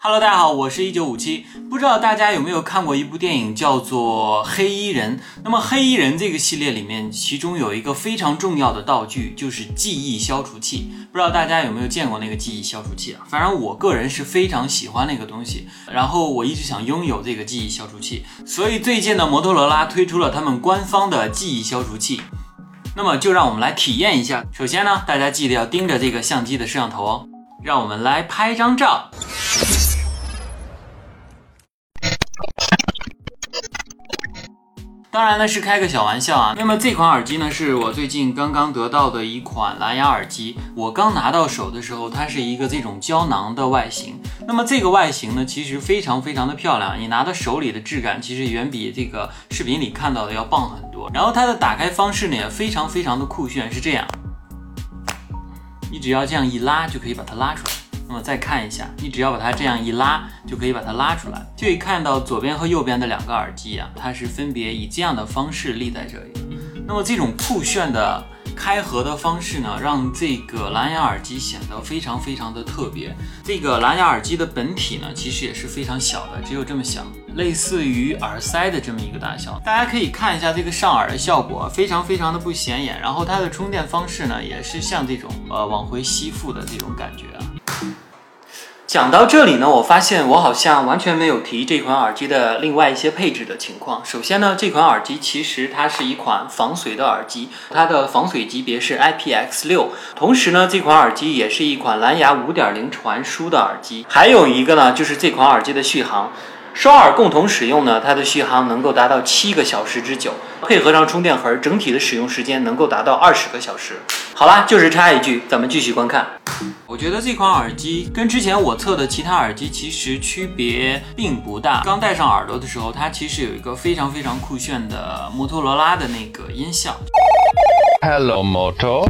Hello，大家好，我是一九五七。不知道大家有没有看过一部电影，叫做《黑衣人》。那么《黑衣人》这个系列里面，其中有一个非常重要的道具，就是记忆消除器。不知道大家有没有见过那个记忆消除器啊？反正我个人是非常喜欢那个东西，然后我一直想拥有这个记忆消除器。所以最近呢，摩托罗拉推出了他们官方的记忆消除器。那么就让我们来体验一下。首先呢，大家记得要盯着这个相机的摄像头哦。让我们来拍张照。当然呢是开个小玩笑啊。那么这款耳机呢是我最近刚刚得到的一款蓝牙耳机。我刚拿到手的时候，它是一个这种胶囊的外形。那么这个外形呢，其实非常非常的漂亮。你拿到手里的质感，其实远比这个视频里看到的要棒很多。然后它的打开方式呢，也非常非常的酷炫，是这样。你只要这样一拉，就可以把它拉出来。那么再看一下，你只要把它这样一拉，就可以把它拉出来。就可以看到左边和右边的两个耳机啊，它是分别以这样的方式立在这里。那么这种酷炫的。开合的方式呢，让这个蓝牙耳机显得非常非常的特别。这个蓝牙耳机的本体呢，其实也是非常小的，只有这么小，类似于耳塞的这么一个大小。大家可以看一下这个上耳的效果，非常非常的不显眼。然后它的充电方式呢，也是像这种呃往回吸附的这种感觉啊。讲到这里呢，我发现我好像完全没有提这款耳机的另外一些配置的情况。首先呢，这款耳机其实它是一款防水的耳机，它的防水级别是 IPX6。同时呢，这款耳机也是一款蓝牙5.0传输的耳机。还有一个呢，就是这款耳机的续航。双耳共同使用呢，它的续航能够达到七个小时之久，配合上充电盒，整体的使用时间能够达到二十个小时。好啦，就是插一句，咱们继续观看。我觉得这款耳机跟之前我测的其他耳机其实区别并不大。刚戴上耳朵的时候，它其实有一个非常非常酷炫的摩托罗拉的那个音效。Hello, Moto。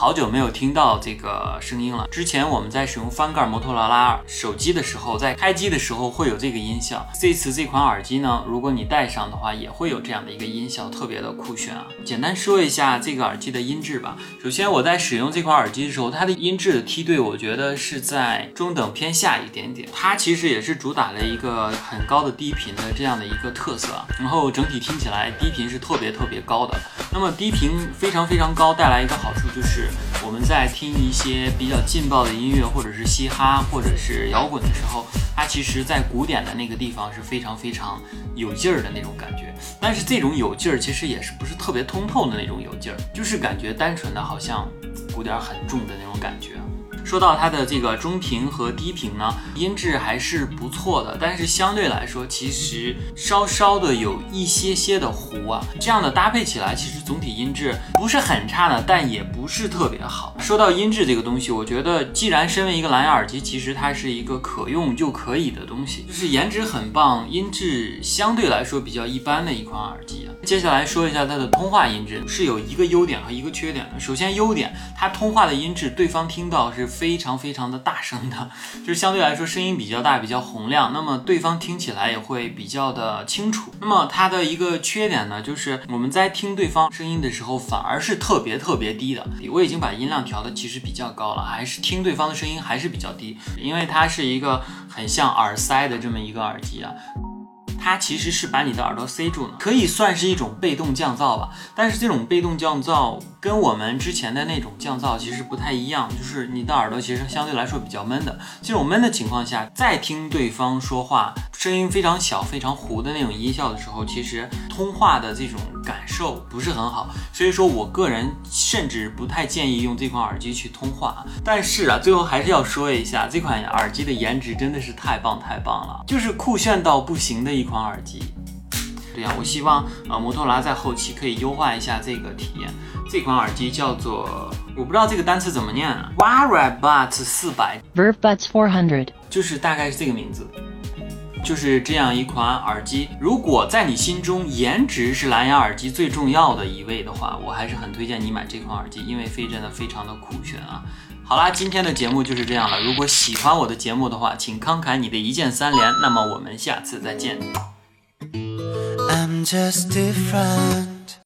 好久没有听到这个声音了。之前我们在使用翻盖摩托罗拉手机的时候，在开机的时候会有这个音效。这次这款耳机呢，如果你戴上的话，也会有这样的一个音效，特别的酷炫啊！简单说一下这个耳机的音质吧。首先我在使用这款耳机的时候，它的音质的梯队，我觉得是在中等偏下一点点。它其实也是主打了一个很高的低频的这样的一个特色，然后整体听起来低频是特别特别高的。那么低频非常非常高，带来一个好处就是。我们在听一些比较劲爆的音乐，或者是嘻哈，或者是摇滚的时候，它其实，在鼓点的那个地方是非常非常有劲儿的那种感觉。但是这种有劲儿，其实也是不是特别通透的那种有劲儿，就是感觉单纯的好像鼓点很重的那种感觉。说到它的这个中频和低频呢，音质还是不错的，但是相对来说，其实稍稍的有一些些的糊啊。这样的搭配起来，其实总体音质不是很差的，但也不是特别好。说到音质这个东西，我觉得既然身为一个蓝牙耳机，其实它是一个可用就可以的东西，就是颜值很棒，音质相对来说比较一般的一款耳机啊。接下来说一下它的通话音质，是有一个优点和一个缺点的。首先优点，它通话的音质，对方听到是。非常非常的大声的，就是相对来说声音比较大，比较洪亮，那么对方听起来也会比较的清楚。那么它的一个缺点呢，就是我们在听对方声音的时候，反而是特别特别低的。我已经把音量调的其实比较高了，还是听对方的声音还是比较低，因为它是一个很像耳塞的这么一个耳机啊。它其实是把你的耳朵塞住呢，可以算是一种被动降噪吧。但是这种被动降噪跟我们之前的那种降噪其实不太一样，就是你的耳朵其实相对来说比较闷的。这种闷的情况下，再听对方说话，声音非常小、非常糊的那种音效的时候，其实通话的这种感受不是很好。所以说我个人甚至不太建议用这款耳机去通话。但是啊，最后还是要说一下，这款耳机的颜值真的是太棒太棒了，就是酷炫到不行的一。款耳机，对呀，我希望呃摩托罗拉在后期可以优化一下这个体验。这款耳机叫做，我不知道这个单词怎么念啊 v a r a b u t 四百，Virabuds four hundred，就是大概是这个名字，就是这样一款耳机。如果在你心中颜值是蓝牙耳机最重要的一位的话，我还是很推荐你买这款耳机，因为非真的非常的酷炫啊。好啦，今天的节目就是这样了。如果喜欢我的节目的话，请慷慨你的一键三连。那么我们下次再见。I'm just different.